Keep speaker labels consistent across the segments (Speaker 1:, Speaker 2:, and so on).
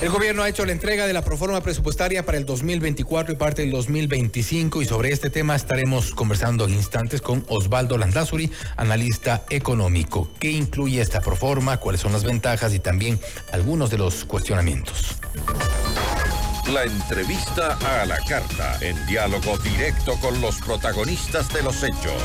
Speaker 1: El gobierno ha hecho la entrega de la proforma presupuestaria para el 2024 y parte del 2025 y sobre este tema estaremos conversando en instantes con Osvaldo Landazuri, analista económico. ¿Qué incluye esta proforma? ¿Cuáles son las ventajas y también algunos de los cuestionamientos?
Speaker 2: La entrevista a la carta, en diálogo directo con los protagonistas de los hechos.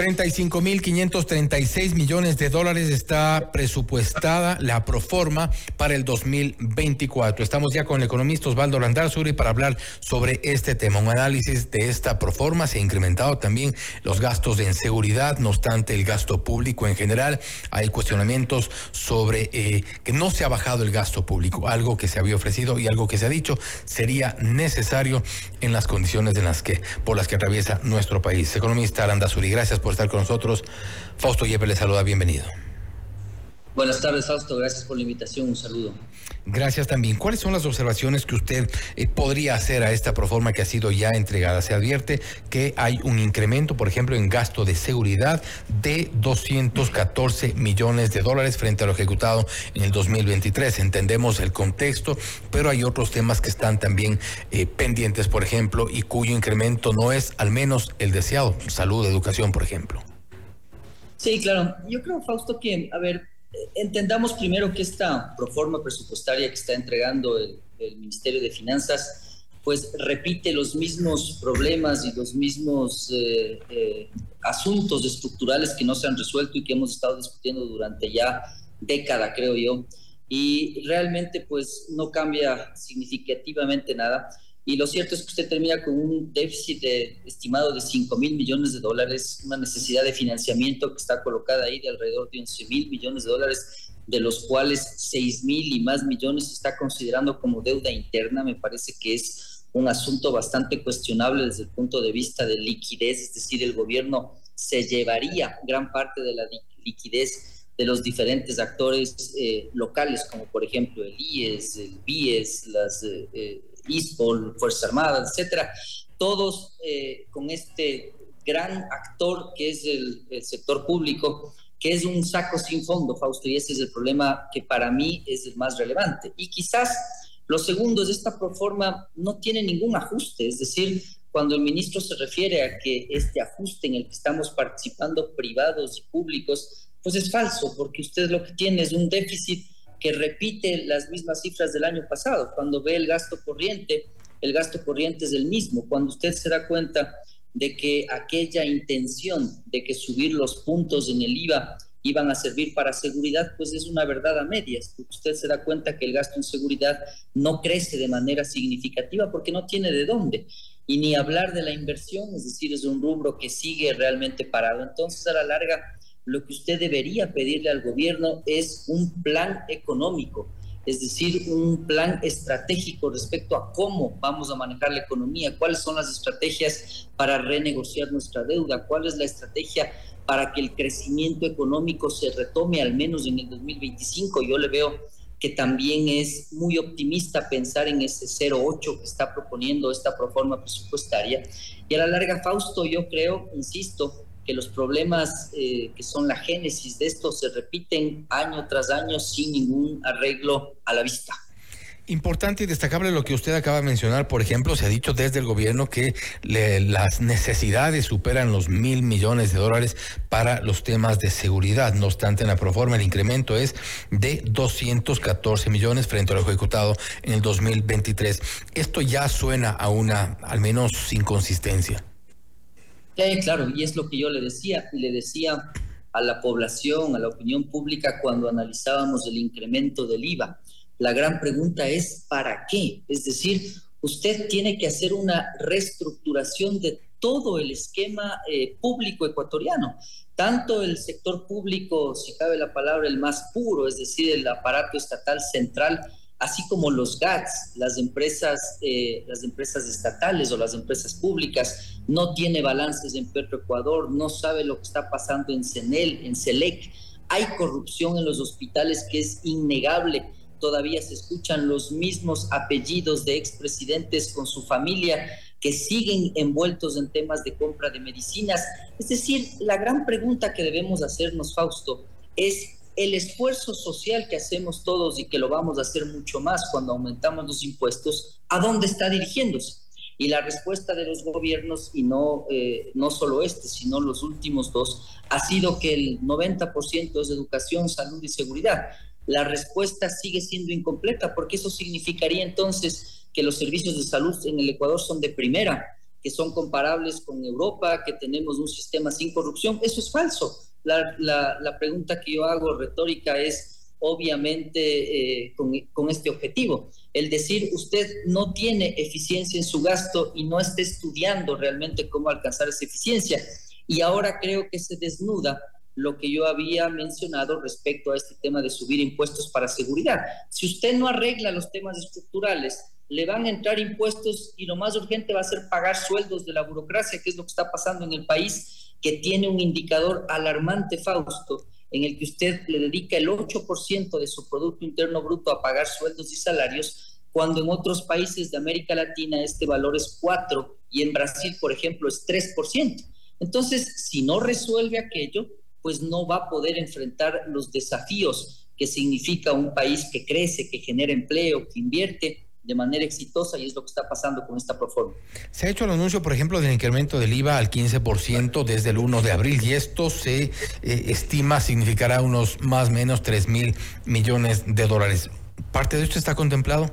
Speaker 1: 35.536 millones de dólares está presupuestada la proforma para el 2024. Estamos ya con el economista Osvaldo Landarzuri para hablar sobre este tema. Un análisis de esta proforma se ha incrementado también los gastos en seguridad, no obstante el gasto público en general. Hay cuestionamientos sobre eh, que no se ha bajado el gasto público, algo que se había ofrecido y algo que se ha dicho sería necesario en las condiciones en las que, por las que atraviesa nuestro país. Economista Landazuri, gracias por estar con nosotros. Fausto Yepes le saluda, bienvenido.
Speaker 3: Buenas tardes, Fausto. Gracias por la invitación. Un saludo.
Speaker 1: Gracias también. ¿Cuáles son las observaciones que usted eh, podría hacer a esta proforma que ha sido ya entregada? Se advierte que hay un incremento, por ejemplo, en gasto de seguridad de 214 millones de dólares frente a lo ejecutado en el 2023. Entendemos el contexto, pero hay otros temas que están también eh, pendientes, por ejemplo, y cuyo incremento no es al menos el deseado. Salud, educación, por ejemplo.
Speaker 3: Sí, claro. Yo creo, Fausto, que, a ver, entendamos primero que esta proforma presupuestaria que está entregando el, Ministerio de Finanzas, pues repite los mismos problemas y los mismos eh, eh, asuntos estructurales que no se han resuelto y que hemos estado discutiendo durante ya década, creo yo. Y realmente pues no cambia significativamente nada. Y lo cierto es que usted termina con un déficit estimado de 5 mil millones de dólares, una necesidad de financiamiento que está colocada ahí de alrededor de 11 mil millones de dólares, de los cuales 6 mil y más millones se está considerando como deuda interna. Me parece que es un asunto bastante cuestionable desde el punto de vista de liquidez, es decir, el gobierno se llevaría gran parte de la liquidez de los diferentes actores eh, locales, como por ejemplo el IES, el BIES, las eh, eh ISPOL, Fuerzas Armadas, etcétera, todos eh, con este gran actor que es el, sector público, que es un saco sin fondo, Fausto, y ese es el problema que para mí es el más relevante. Y quizás lo segundo es esta proforma no tiene ningún ajuste, es decir, cuando el ministro se refiere a que este ajuste en el que estamos participando privados y públicos, pues es falso, porque usted lo que tiene es un déficit que repite las mismas cifras del año pasado. Cuando ve el gasto corriente, el gasto corriente es el mismo. Cuando usted se da cuenta de que aquella intención de que subir los puntos en el IVA iban a servir para seguridad, pues es una verdad a medias. Usted se da cuenta que el gasto en seguridad no crece de manera significativa porque no tiene de dónde. Y ni hablar de la inversión, es decir, es un rubro que sigue realmente parado. Entonces, a la larga, lo que usted debería pedirle al gobierno es un plan económico, es decir, un plan estratégico respecto a cómo vamos a manejar la economía, cuáles son las estrategias para renegociar nuestra deuda, cuál es la estrategia para que el crecimiento económico se retome al menos en el 2025. Yo le veo que también es muy optimista pensar en ese 0,8 que está proponiendo esta proforma presupuestaria. Y a la larga, Fausto, yo creo, insisto, que los problemas eh, que son la génesis de esto se repiten año tras año sin ningún arreglo a la vista.
Speaker 1: Importante y destacable lo que usted acaba de mencionar, por ejemplo, se ha dicho desde el gobierno que las necesidades superan los mil millones de dólares para los temas de seguridad. No obstante, en la proforma el incremento es de 214 millones frente a lo ejecutado en el 2023. Esto ya suena a una, al menos, inconsistencia
Speaker 3: claro, y es lo que yo le decía, le decía a la población, a la opinión pública cuando analizábamos el incremento del IVA. La gran pregunta es, ¿para qué? Es decir, usted tiene que hacer una reestructuración de todo el esquema eh, público ecuatoriano, tanto el sector público, si cabe la palabra, el más puro, es decir, el aparato estatal central, así como los GATS, las empresas, eh, las empresas estatales o las empresas públicas, no tiene balances en Petroecuador, no sabe lo que está pasando en CENEL, en CELEC. Hay corrupción en los hospitales que es innegable. Todavía se escuchan los mismos apellidos de expresidentes con su familia que siguen envueltos en temas de compra de medicinas. Es decir, la gran pregunta que debemos hacernos, Fausto, es el esfuerzo social que hacemos todos y que lo vamos a hacer mucho más cuando aumentamos los impuestos, ¿a dónde está dirigiéndose? Y la respuesta de los gobiernos, y no, eh, no solo este, sino los últimos dos, ha sido que el 90% es educación, salud y seguridad. La respuesta sigue siendo incompleta porque eso significaría entonces que los servicios de salud en el Ecuador son de primera, que son comparables con Europa, que tenemos un sistema sin corrupción. Eso es falso. La, la, pregunta que yo hago retórica es obviamente eh, con, con, este objetivo. El decir usted no tiene eficiencia en su gasto y no está estudiando realmente cómo alcanzar esa eficiencia. Y ahora creo que se desnuda lo que yo había mencionado respecto a este tema de subir impuestos para seguridad. Si usted no arregla los temas estructurales, le van a entrar impuestos y lo más urgente va a ser pagar sueldos de la burocracia, que es lo que está pasando en el país, que tiene un indicador alarmante, Fausto, en el que usted le dedica el 8% de su Producto Interno Bruto a pagar sueldos y salarios, cuando en otros países de América Latina este valor es 4 y en Brasil, por ejemplo, es 3%. Entonces, si no resuelve aquello, pues no va a poder enfrentar los desafíos que significa un país que crece, que genera empleo, que invierte de manera exitosa y es lo que está pasando con esta proforma.
Speaker 1: Se ha hecho el anuncio, por ejemplo, del incremento del IVA al 15% desde el 1 de abril y esto se eh, estima significará unos más o menos 3 mil millones de dólares. ¿Parte de esto está contemplado?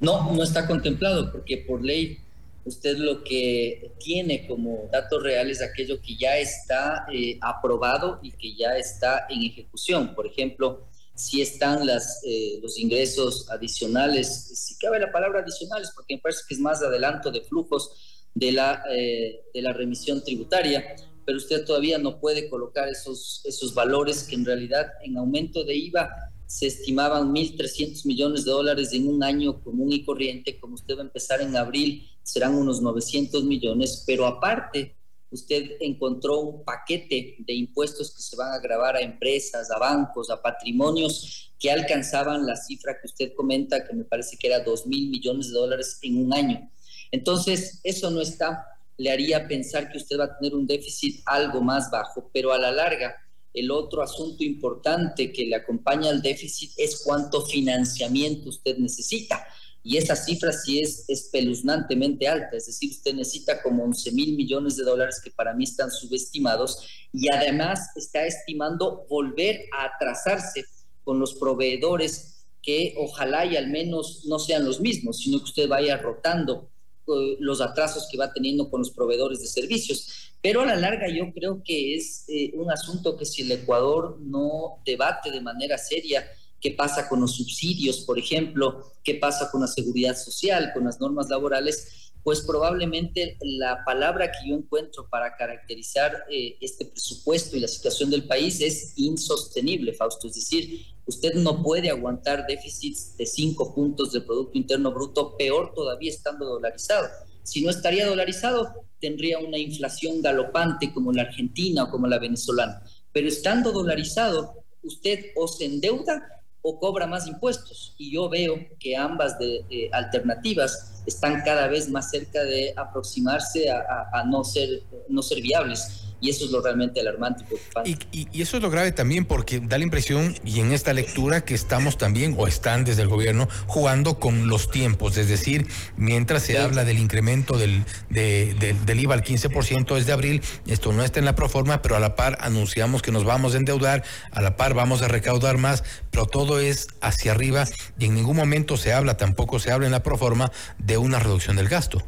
Speaker 3: No, no está contemplado porque por ley usted lo que tiene como datos reales es aquello que ya está eh, aprobado y que ya está en ejecución. Por ejemplo, si están las, eh, los ingresos adicionales, si cabe la palabra adicionales, porque me parece que es más adelanto de flujos de la, eh, de la remisión tributaria, pero usted todavía no puede colocar esos, esos valores que en realidad en aumento de IVA se estimaban 1.300 millones de dólares en un año común y corriente, como usted va a empezar en abril, serán unos 900 millones, pero aparte usted encontró un paquete de impuestos que se van a grabar a empresas, a bancos, a patrimonios que alcanzaban la cifra que usted comenta, que me parece que era 2 mil millones de dólares en un año. Entonces, eso no está, le haría pensar que usted va a tener un déficit algo más bajo, pero a la larga, el otro asunto importante que le acompaña al déficit es cuánto financiamiento usted necesita y esa cifra sí es espeluznantemente alta, es decir, usted necesita como 11 mil millones de dólares que para mí están subestimados y además está estimando volver a atrasarse con los proveedores que ojalá y al menos no sean los mismos, sino que usted vaya rotando eh, los atrasos que va teniendo con los proveedores de servicios. Pero a la larga yo creo que es eh, un asunto que si el Ecuador no debate de manera seria, qué pasa con los subsidios, por ejemplo, qué pasa con la seguridad social, con las normas laborales, pues probablemente la palabra que yo encuentro para caracterizar eh, este presupuesto y la situación del país es insostenible, Fausto. Es decir, usted no puede aguantar déficits de cinco puntos del Producto Interno Bruto, peor todavía estando dolarizado. Si no estaría dolarizado, tendría una inflación galopante como la argentina o como la venezolana. Pero estando dolarizado, usted o se endeuda o cobra más impuestos. Y yo veo que ambas de, eh, alternativas están cada vez más cerca de aproximarse a, a, no, ser, no ser viables. Y eso es lo realmente alarmante
Speaker 1: y Y, y, eso es lo grave también porque da la impresión, y en esta lectura, que estamos también, o están desde el gobierno, jugando con los tiempos. Es decir, mientras se habla del incremento del, del IVA al 15% desde abril, esto no está en la proforma, pero a la par anunciamos que nos vamos a endeudar, a la par vamos a recaudar más, pero todo es hacia arriba y en ningún momento se habla, tampoco se habla en la proforma, de una reducción del gasto.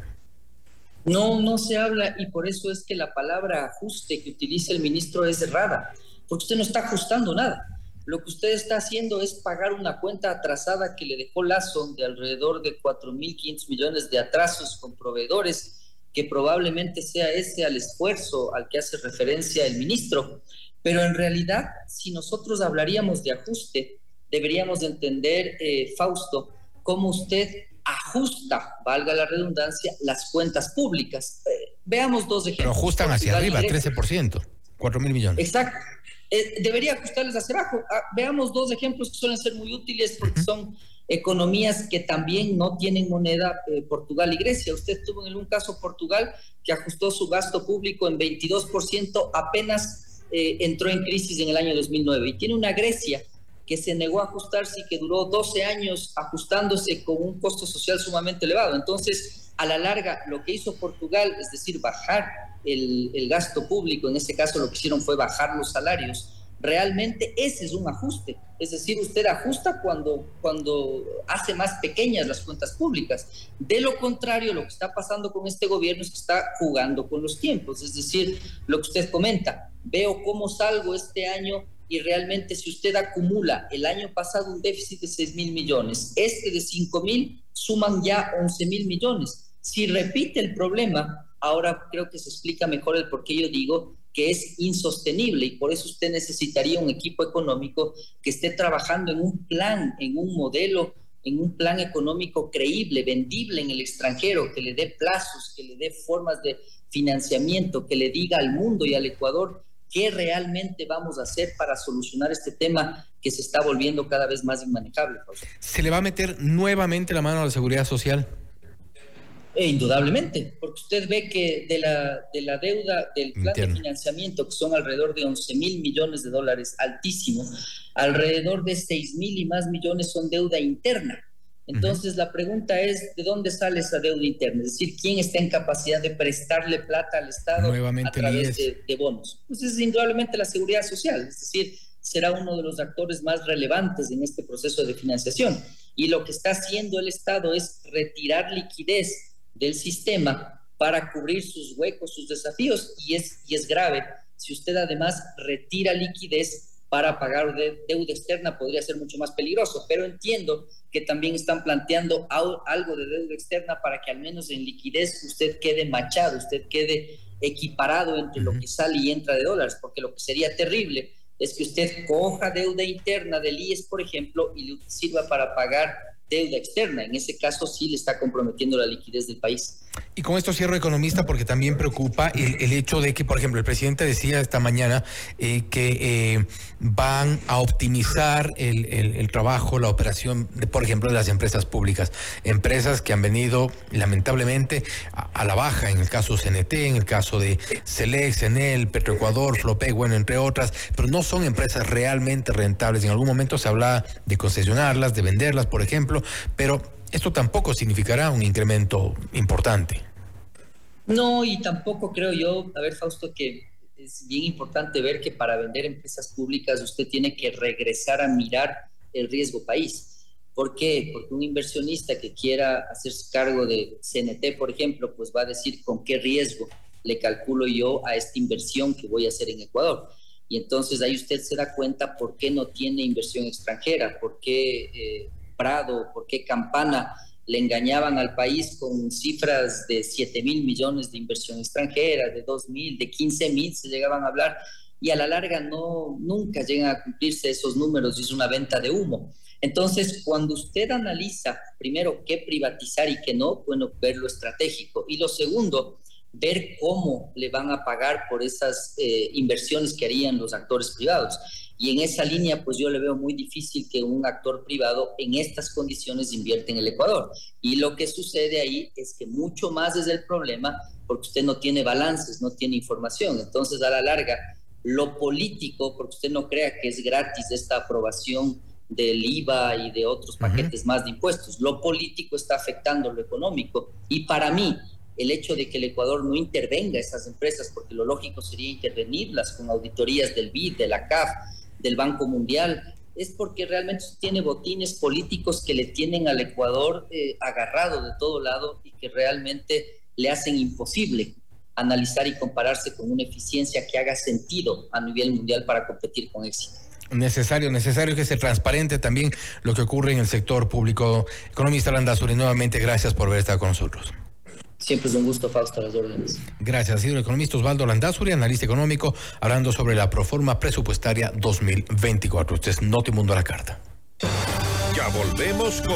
Speaker 3: No, no se habla y por eso es que la palabra ajuste que utiliza el ministro es errada, porque usted no está ajustando nada. Lo que usted está haciendo es pagar una cuenta atrasada que le dejó Lazo de alrededor de 4.500 millones de atrasos con proveedores, que probablemente sea ese al esfuerzo al que hace referencia el ministro. Pero en realidad, si nosotros hablaríamos de ajuste, deberíamos entender, eh, Fausto, cómo usted ajusta, valga la redundancia, las cuentas públicas. Eh, veamos dos ejemplos.
Speaker 1: Pero ajustan hacia arriba, 13%, 4 mil millones.
Speaker 3: Exacto. Eh, debería ajustarles hacia abajo. Ah, veamos dos ejemplos que suelen ser muy útiles porque son economías que también no tienen moneda, eh, Portugal y Grecia. Usted tuvo en un caso Portugal que ajustó su gasto público en 22% apenas entró en crisis en el año 2009 y tiene una Grecia que se negó a ajustarse y que duró 12 años ajustándose con un costo social sumamente elevado. Entonces, a la larga, lo que hizo Portugal, es decir, bajar el, el gasto público, en este caso lo que hicieron fue bajar los salarios, realmente ese es un ajuste. Es decir, usted ajusta cuando, cuando hace más pequeñas las cuentas públicas. De lo contrario, lo que está pasando con este gobierno es que está jugando con los tiempos. Es decir, lo que usted comenta, veo cómo salgo este año y realmente si usted acumula el año pasado un déficit de 6 mil millones, este de 5 mil, suman ya 11 mil millones. Si repite el problema, ahora creo que se explica mejor el por qué yo digo que es insostenible y por eso usted necesitaría un equipo económico que esté trabajando en un plan, en un modelo, en un plan económico creíble, vendible en el extranjero, que le dé plazos, que le dé formas de financiamiento, que le diga al mundo y al Ecuador qué realmente vamos a hacer para solucionar este tema que se está volviendo cada vez más inmanejable.
Speaker 1: ¿Se le va a meter nuevamente la mano a la seguridad social?
Speaker 3: Eh, indudablemente, porque usted ve que de la, de la deuda del plan de financiamiento, que son alrededor de 11 mil millones de dólares, altísimo, alrededor de 6 mil y más millones son deuda interna. Entonces la pregunta es, ¿de dónde sale esa deuda interna? Es decir, ¿quién está en capacidad de prestarle plata al Estado a través de, de, bonos? Pues es indudablemente la seguridad social, es decir, será uno de los actores más relevantes en este proceso de financiación. Y lo que está haciendo el Estado es retirar liquidez del sistema para cubrir sus huecos, sus desafíos, y es, y es grave. Si usted además retira liquidez para pagar deuda externa, podría ser mucho más peligroso, pero entiendo que también están planteando algo de deuda externa para que al menos en liquidez usted quede machado, usted quede equiparado entre lo que sale y entra de dólares, porque lo que sería terrible es que usted coja deuda interna del IES, por ejemplo, y le sirva para pagar deuda externa. En ese caso sí le está comprometiendo la liquidez del país.
Speaker 1: Y con esto cierro economista porque también preocupa el, hecho de que, por ejemplo, el presidente decía esta mañana eh, que eh, van a optimizar el, trabajo, la operación, por ejemplo, de las empresas públicas. Empresas que han venido lamentablemente a, la baja, en el caso CNT, en el caso de Celex, Enel, Petroecuador, Flope, bueno, entre otras, pero no son empresas realmente rentables. En algún momento se habla de concesionarlas, de venderlas, por ejemplo, pero esto tampoco significará un incremento importante.
Speaker 3: No, y tampoco creo yo, a ver, Fausto, que es bien importante ver que para vender empresas públicas usted tiene que regresar a mirar el riesgo país. ¿Por qué? Porque un inversionista que quiera hacerse cargo de CNT, por ejemplo, pues va a decir con qué riesgo le calculo yo a esta inversión que voy a hacer en Ecuador. Y entonces ahí usted se da cuenta por qué no tiene inversión extranjera, por qué eh, Prado, por qué Campana le engañaban al país con cifras de 7 mil millones de inversión extranjera, de 2 mil, de 15 mil se llegaban a hablar y a la larga no, nunca llegan a cumplirse esos números y es una venta de humo. Entonces, cuando usted analiza primero qué privatizar y qué no, bueno, ver lo estratégico. Y lo segundo, ver cómo le van a pagar por esas eh, inversiones que harían los actores privados. Y en esa línea, pues yo le veo muy difícil que un actor privado en estas condiciones invierta en el Ecuador. Y lo que sucede ahí es que mucho más es el problema porque usted no tiene balances, no tiene información. Entonces, a la larga, lo político, porque usted no crea que es gratis esta aprobación del IVA y de otros paquetes más de impuestos. Lo político está afectando lo económico. Y para mí, el hecho de que el Ecuador no intervenga esas empresas, porque lo lógico sería intervenirlas con auditorías del BID, de la CAF, del Banco Mundial, es porque realmente tiene botines políticos que le tienen al Ecuador eh, agarrado de todo lado y que realmente le hacen imposible analizar y compararse con una eficiencia que haga sentido a nivel mundial para competir con éxito.
Speaker 1: Necesario, necesario que sea transparente también lo que ocurre en el sector público. Economista Landazuri, nuevamente gracias por haber estado con nosotros.
Speaker 3: Siempre es un gusto, Fausto, las órdenes.
Speaker 1: Gracias. Ha sido el economista Osvaldo Landazuri, analista económico, hablando sobre la proforma presupuestaria 2024. Usted es Notimundo a la carta.
Speaker 2: Ya volvemos con